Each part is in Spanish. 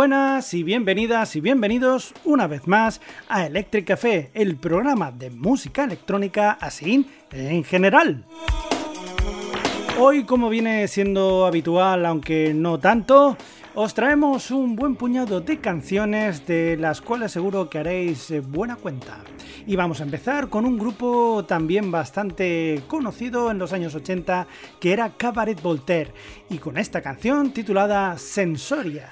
Buenas y bienvenidas y bienvenidos una vez más a Electric Café, el programa de música electrónica así en general. Hoy, como viene siendo habitual, aunque no tanto, os traemos un buen puñado de canciones de las cuales seguro que haréis eh, buena cuenta. Y vamos a empezar con un grupo también bastante conocido en los años 80 que era Cabaret Voltaire y con esta canción titulada Sensoria.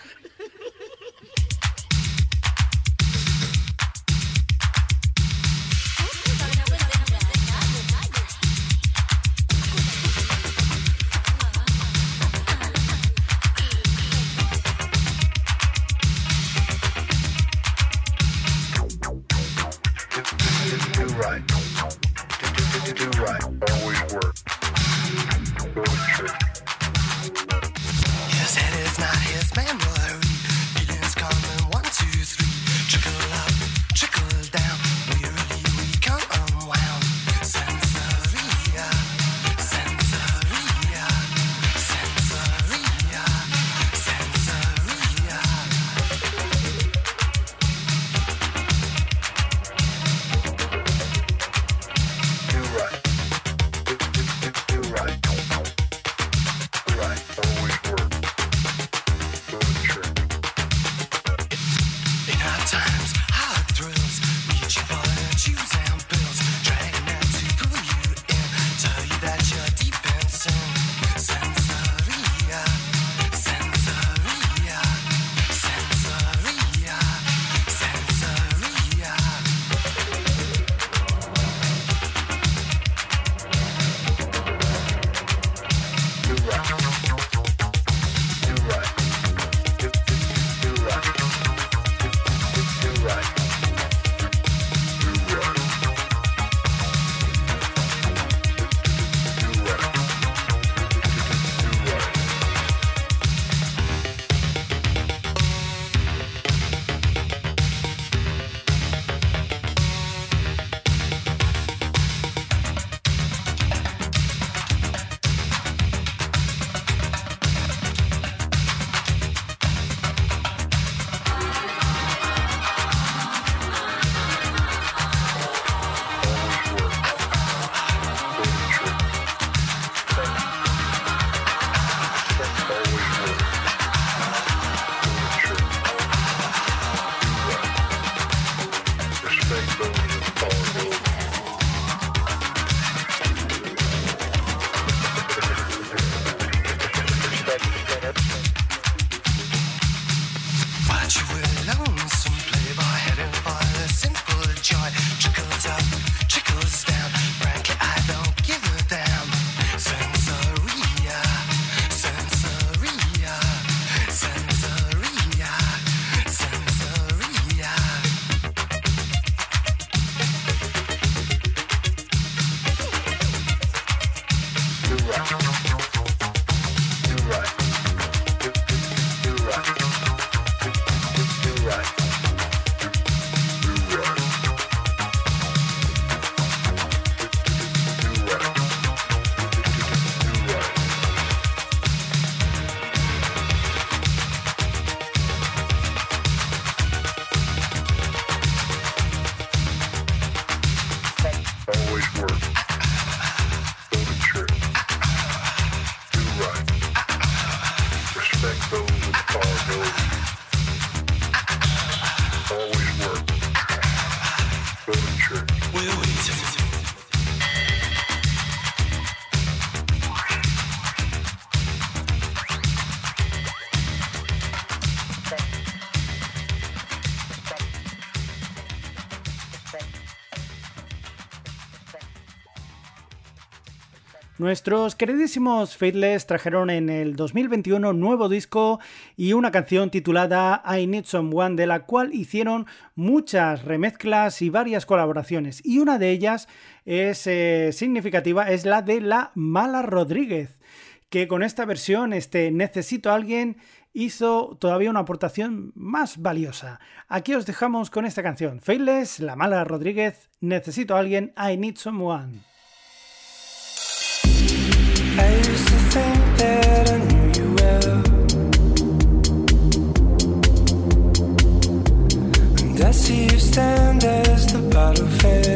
Nuestros queridísimos Faithless trajeron en el 2021 nuevo disco y una canción titulada I Need Someone, de la cual hicieron muchas remezclas y varias colaboraciones. Y una de ellas es eh, significativa, es la de la Mala Rodríguez, que con esta versión, este Necesito a alguien, hizo todavía una aportación más valiosa. Aquí os dejamos con esta canción. Faithless, la Mala Rodríguez, Necesito a alguien, I Need Someone. I see you stand as the battlefield.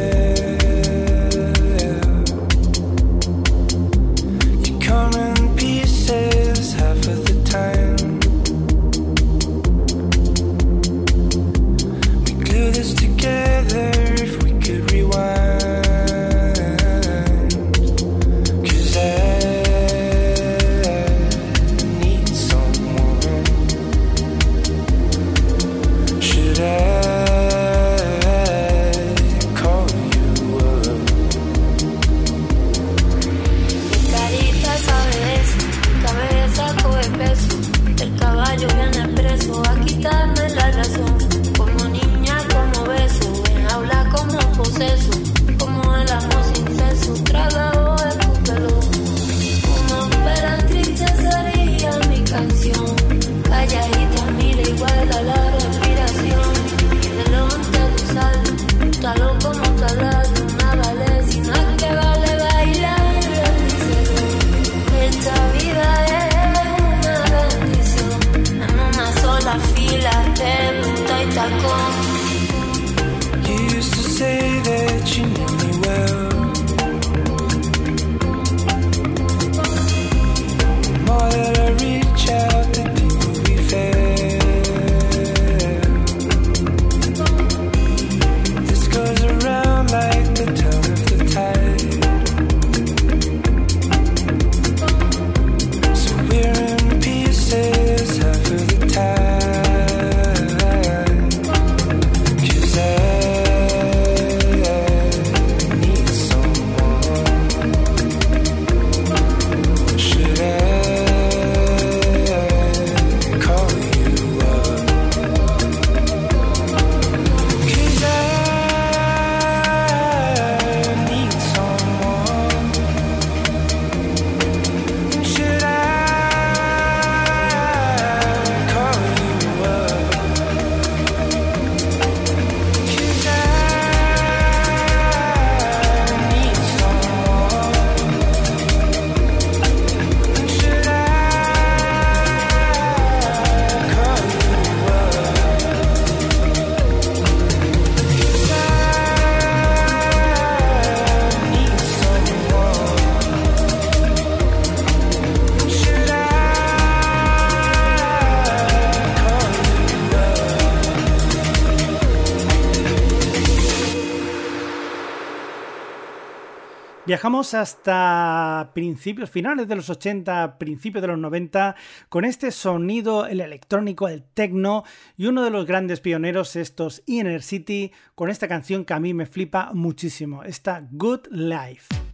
Viajamos hasta principios, finales de los 80, principios de los 90, con este sonido, el electrónico, el techno, y uno de los grandes pioneros, estos Inner City, con esta canción que a mí me flipa muchísimo, esta Good Life.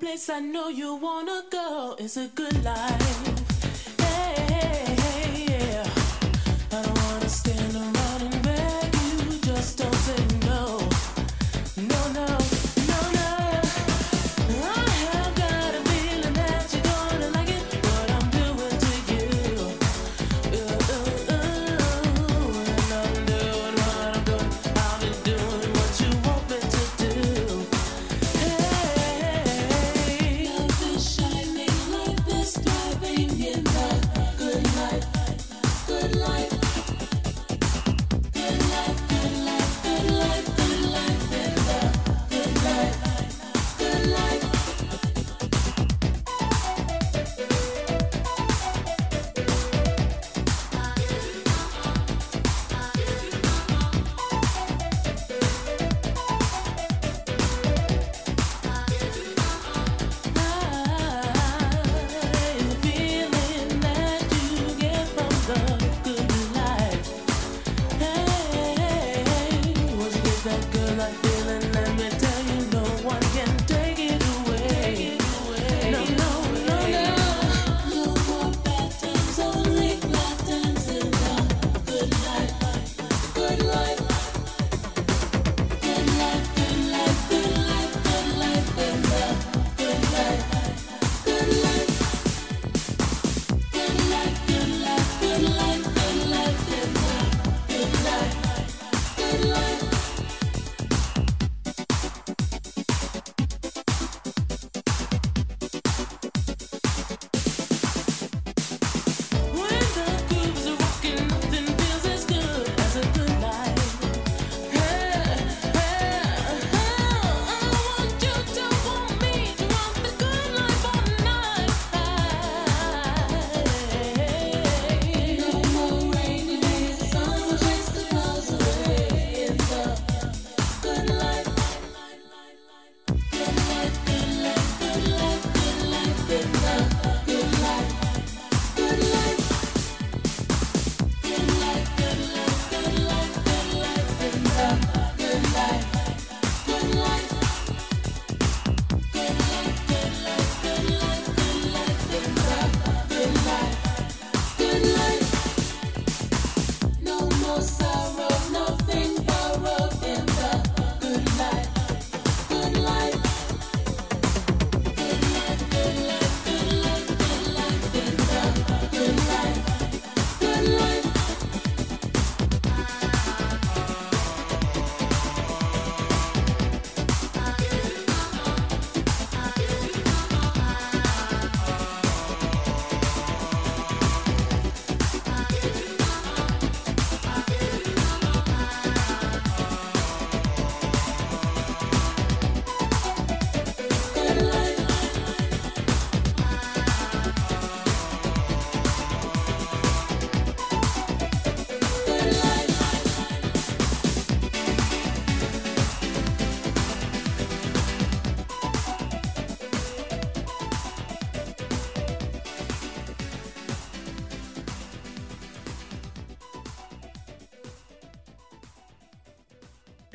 Place I know you wanna go. It's a good life.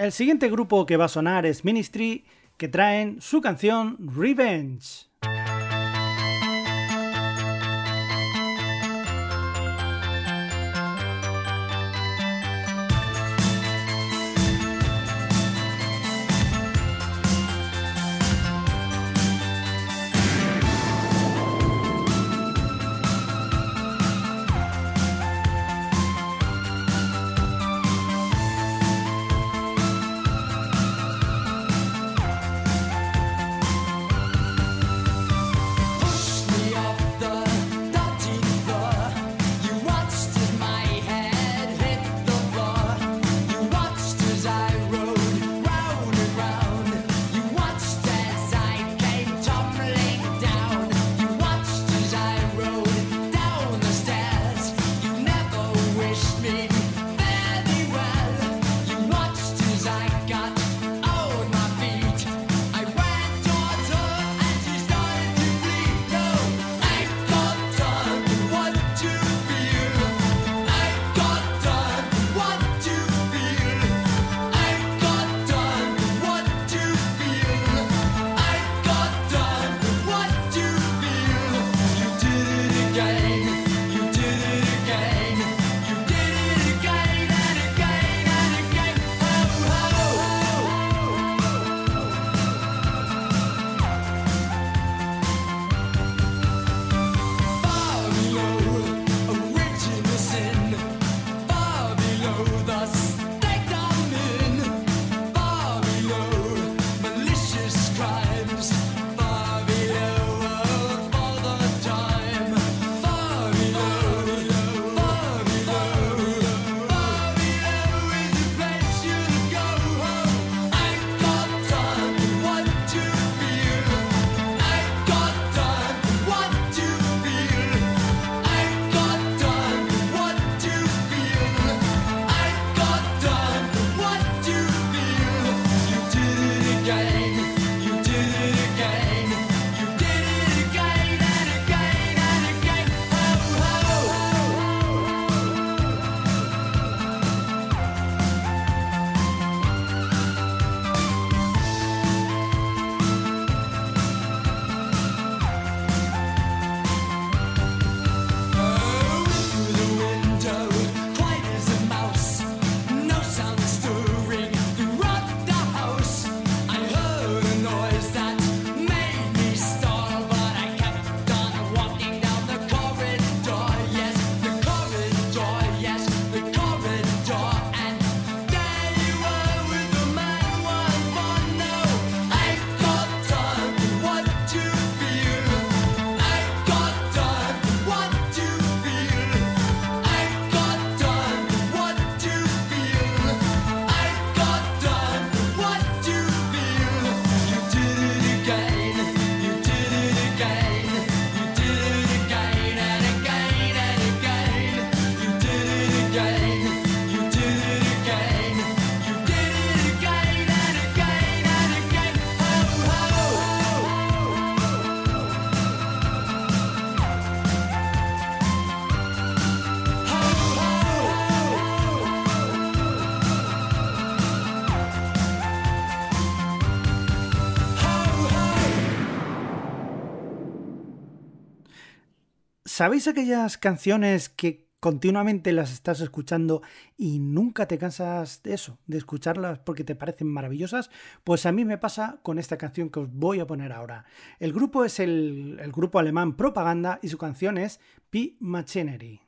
El siguiente grupo que va a sonar es Ministry, que traen su canción Revenge. ¿Sabéis aquellas canciones que continuamente las estás escuchando y nunca te cansas de eso, de escucharlas porque te parecen maravillosas? Pues a mí me pasa con esta canción que os voy a poner ahora. El grupo es el, grupo alemán Propaganda y su canción es P Machinery.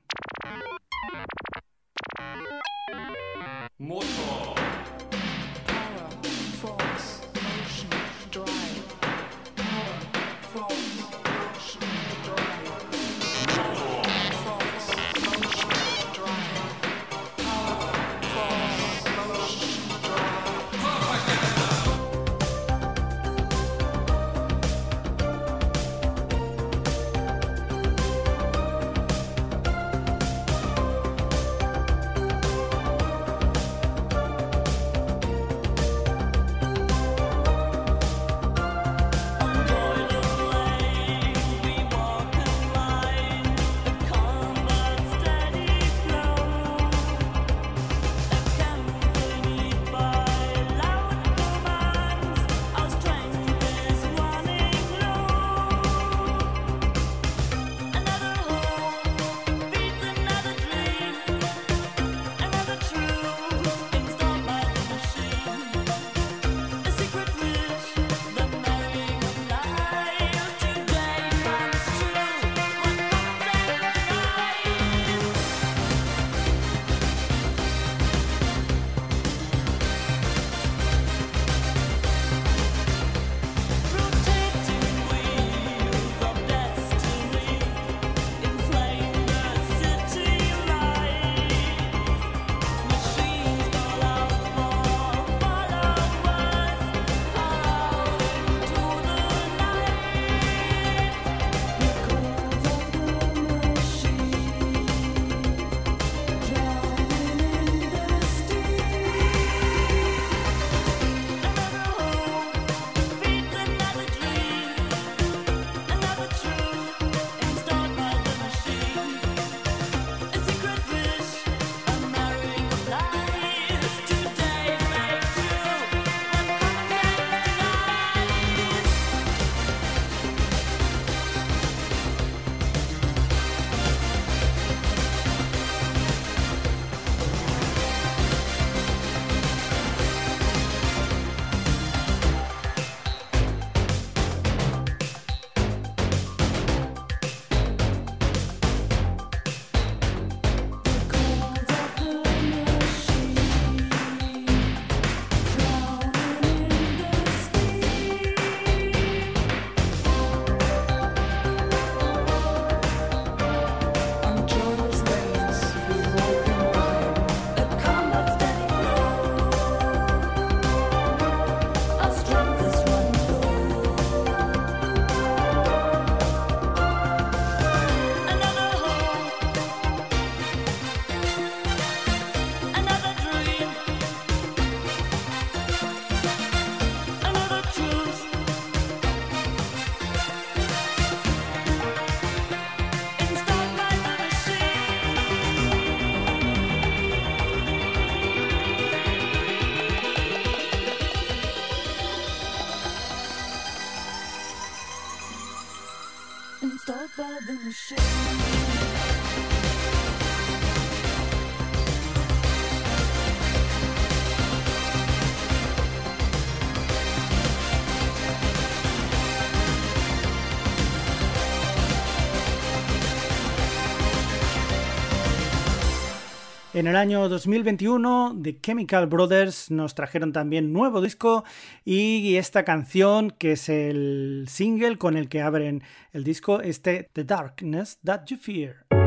En el año 2021, The Chemical Brothers nos trajeron también nuevo disco y esta canción, que es el single con el que abren el disco, este The Darkness That You Fear.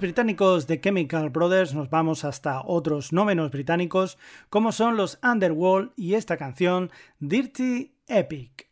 británicos de Chemical Brothers nos vamos hasta otros no menos británicos como son los Underworld y esta canción Dirty Epic.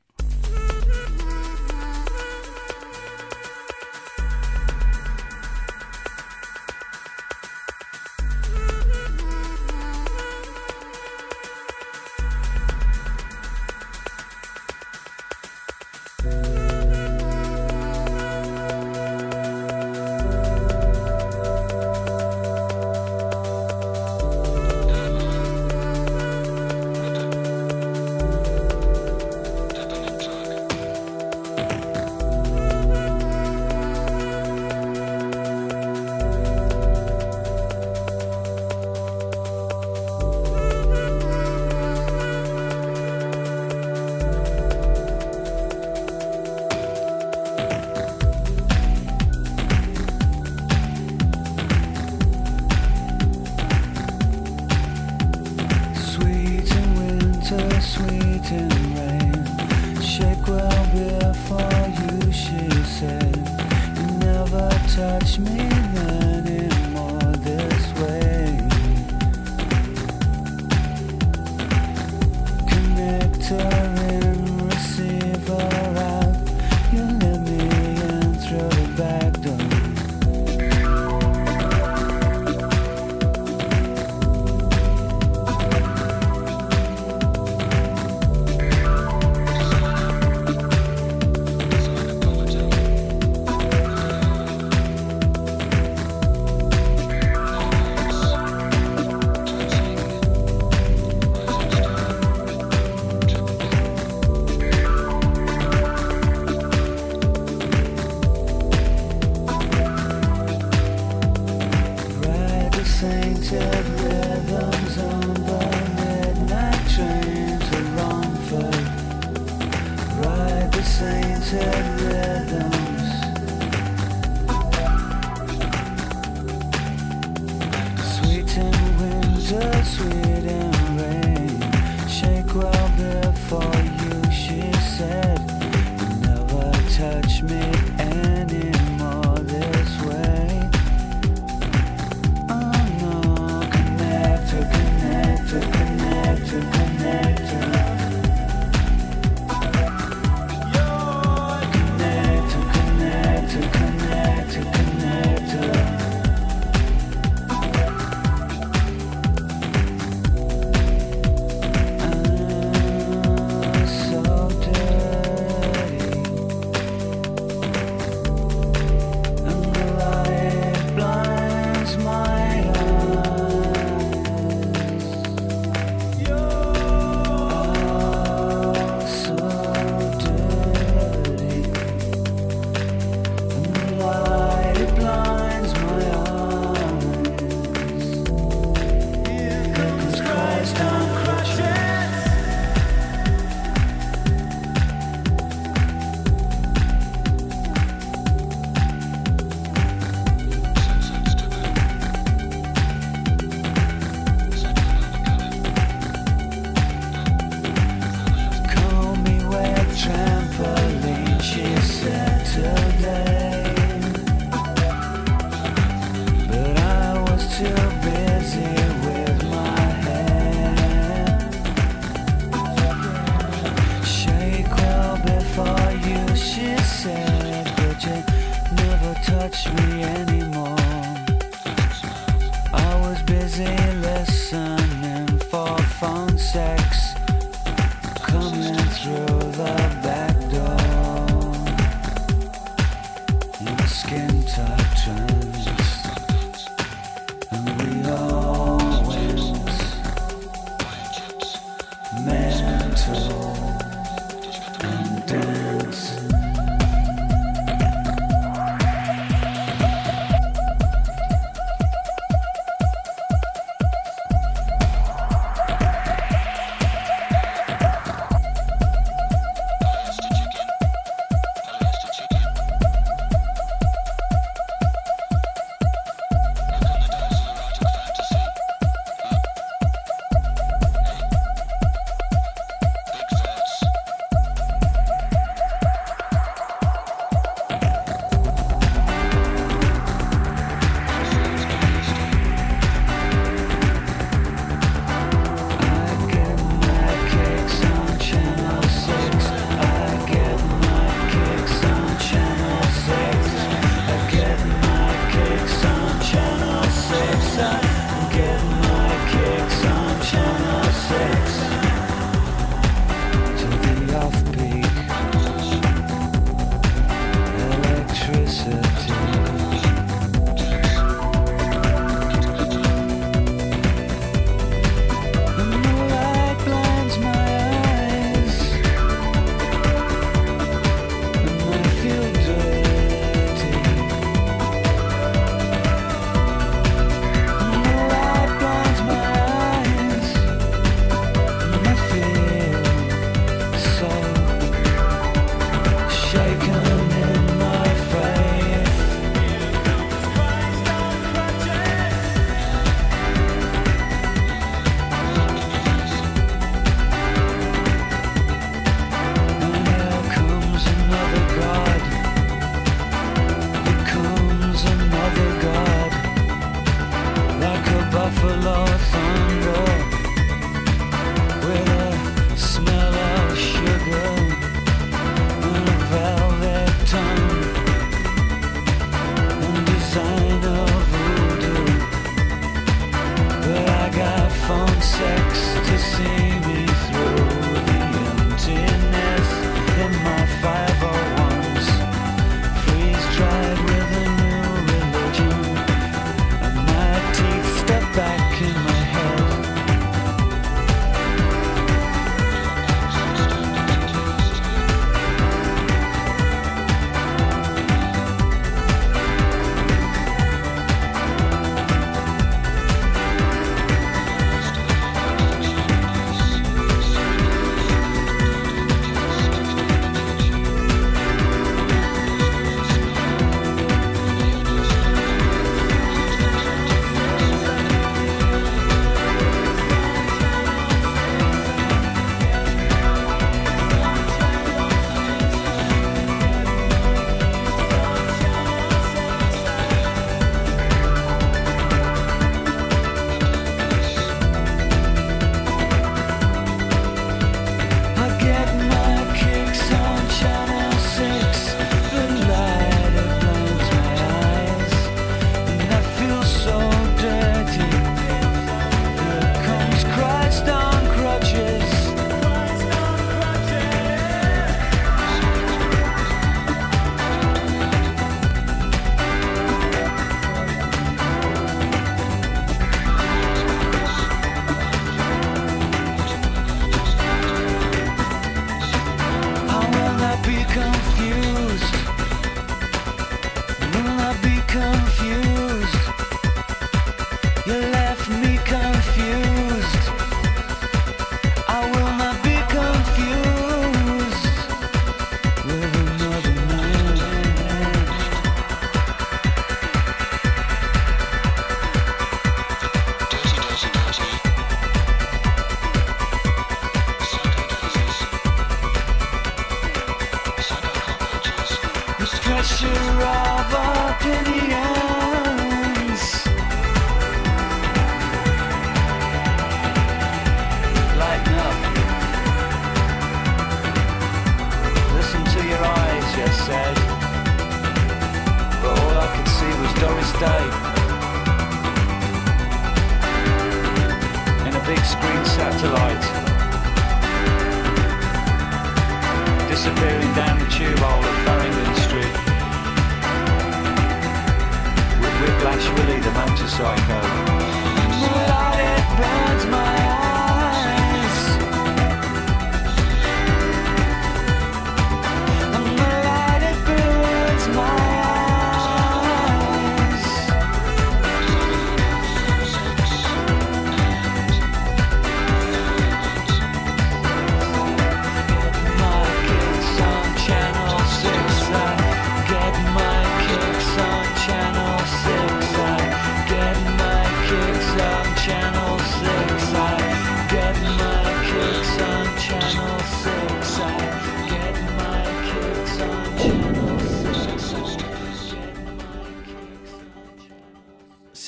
places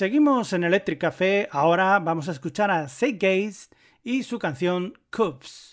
Seguimos en Electric Café, ahora vamos a escuchar a Seth Gates y su canción Cubs.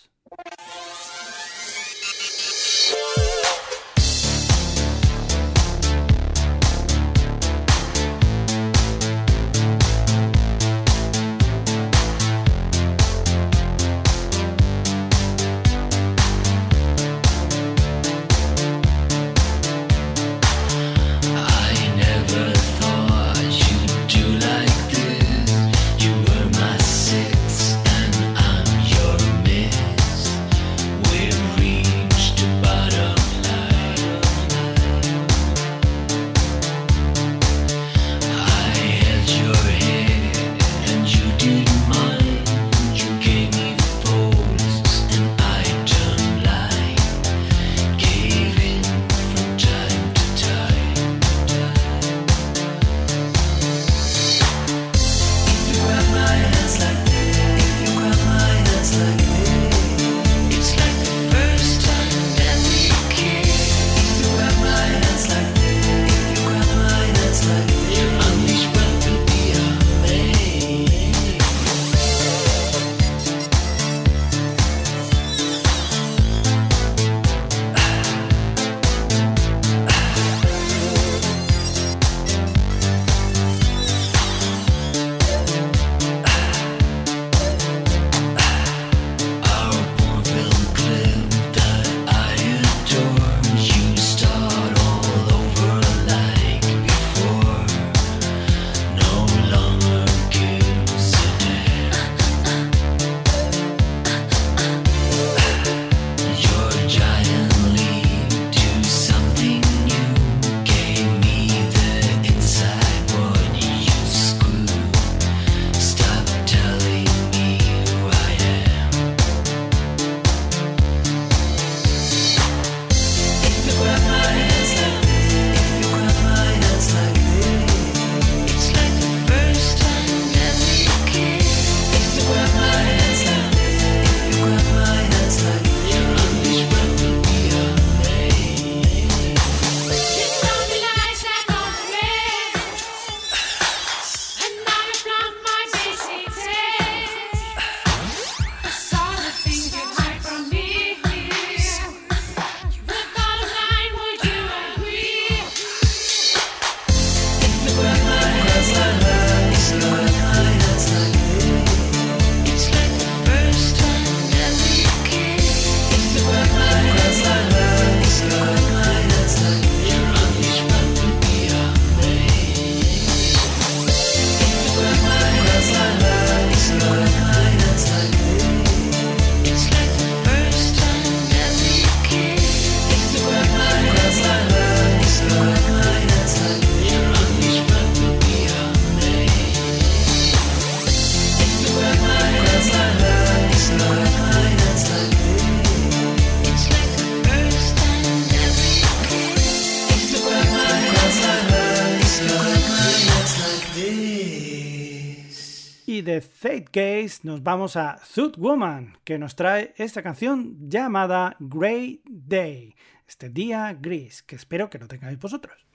vamos a Zoot Woman, que nos trae esta canción llamada Grey Day, este día gris, que espero que lo tengáis vosotros.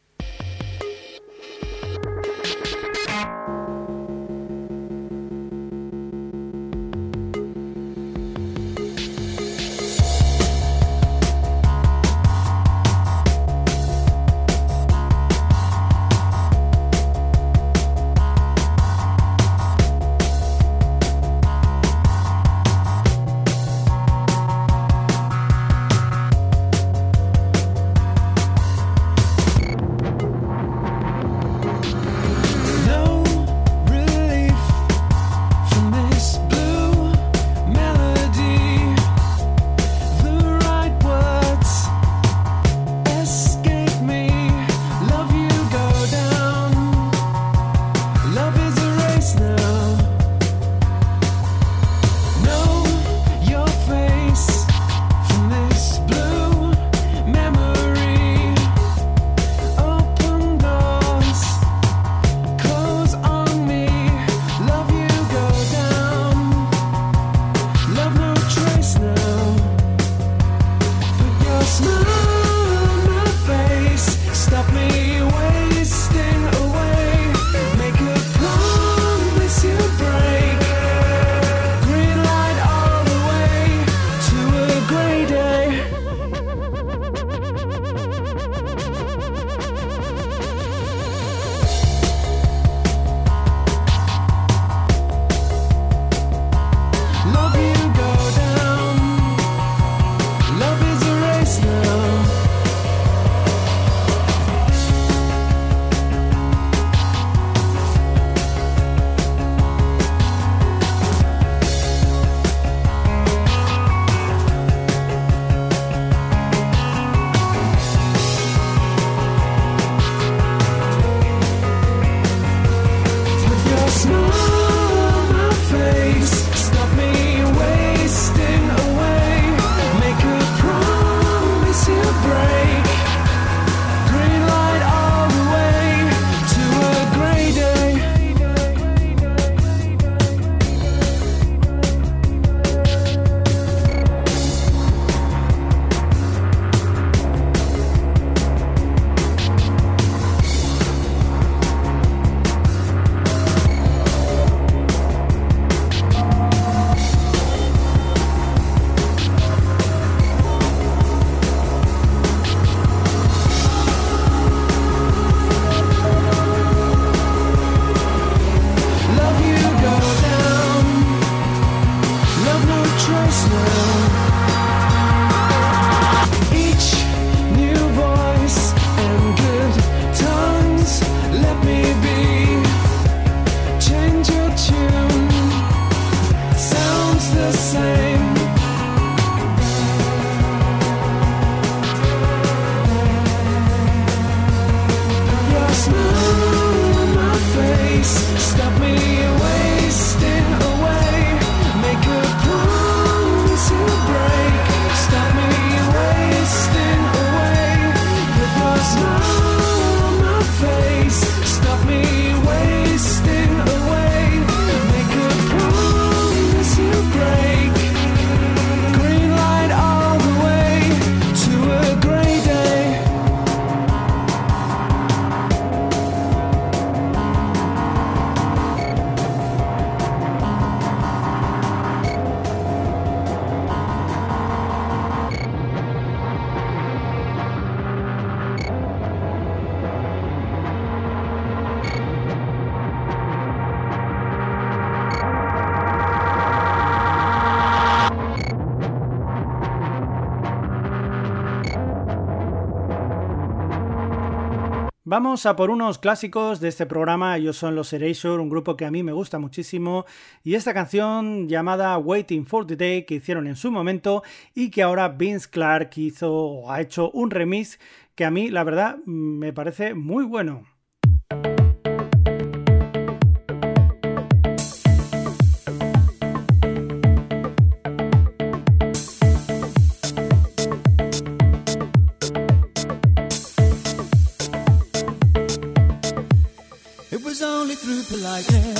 Vamos a por unos clásicos de este programa. Ellos son los Erasure, un grupo que a mí me gusta muchísimo. Y esta canción llamada Waiting for the Day que hicieron en su momento y que ahora Vince Clark hizo o ha hecho un remix que a mí, la verdad, me parece muy bueno. like this.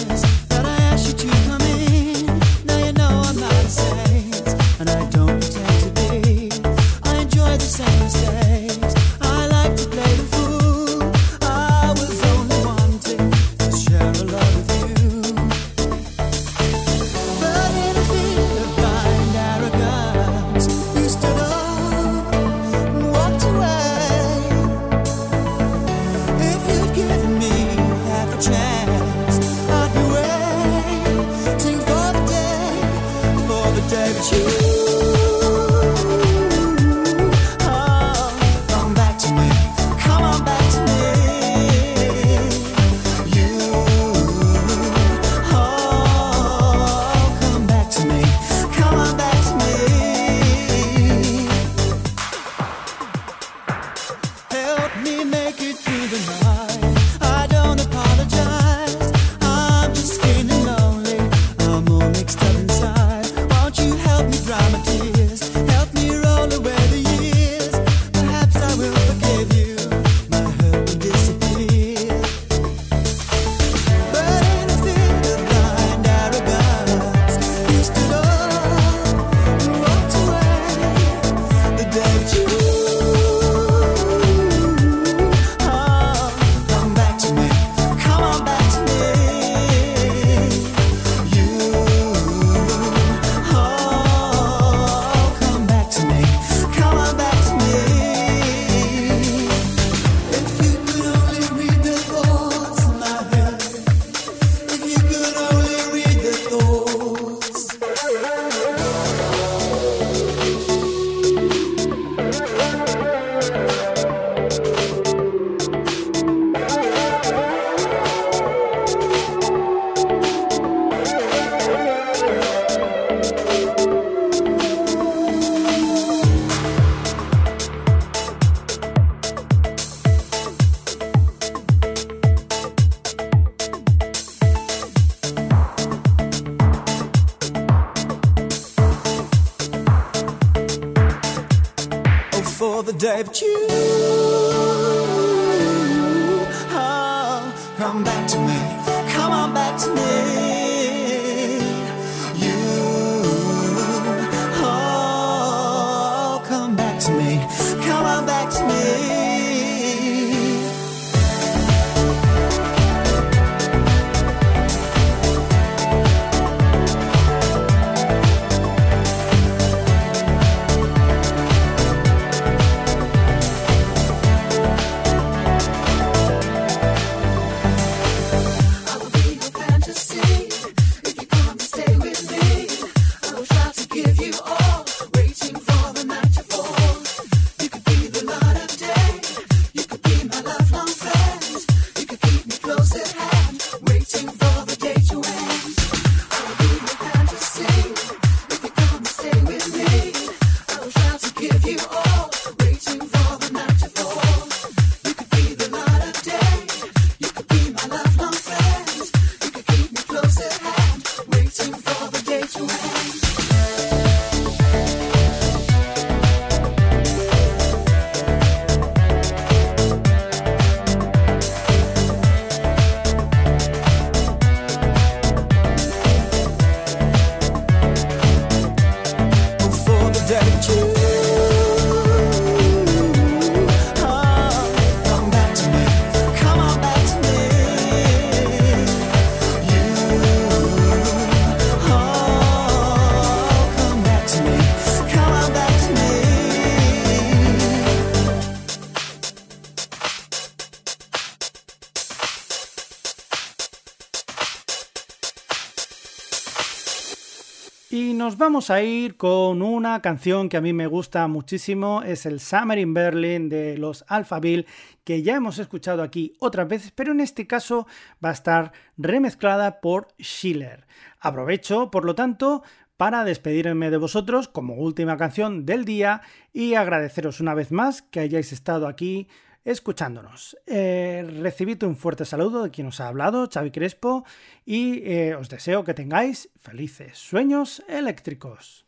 vamos a ir con una canción que a mí me gusta muchísimo, es el Summer in Berlin de los Alphaville, que ya hemos escuchado aquí otras veces, pero en este caso va a estar remezclada por Schiller. Aprovecho, por lo tanto, para despedirme de vosotros como última canción del día y agradeceros una vez más que hayáis estado aquí escuchándonos. Eh, recibid un fuerte saludo de quien os ha hablado, Xavi Crespo, y eh, os deseo que tengáis felices sueños eléctricos.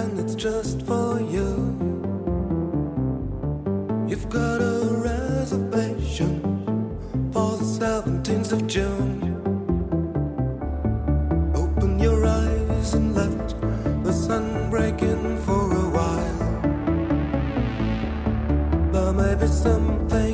and it's just for you. You've got a reservation for the 17th of June. Open your eyes and let the sun break in for a while. There may be something.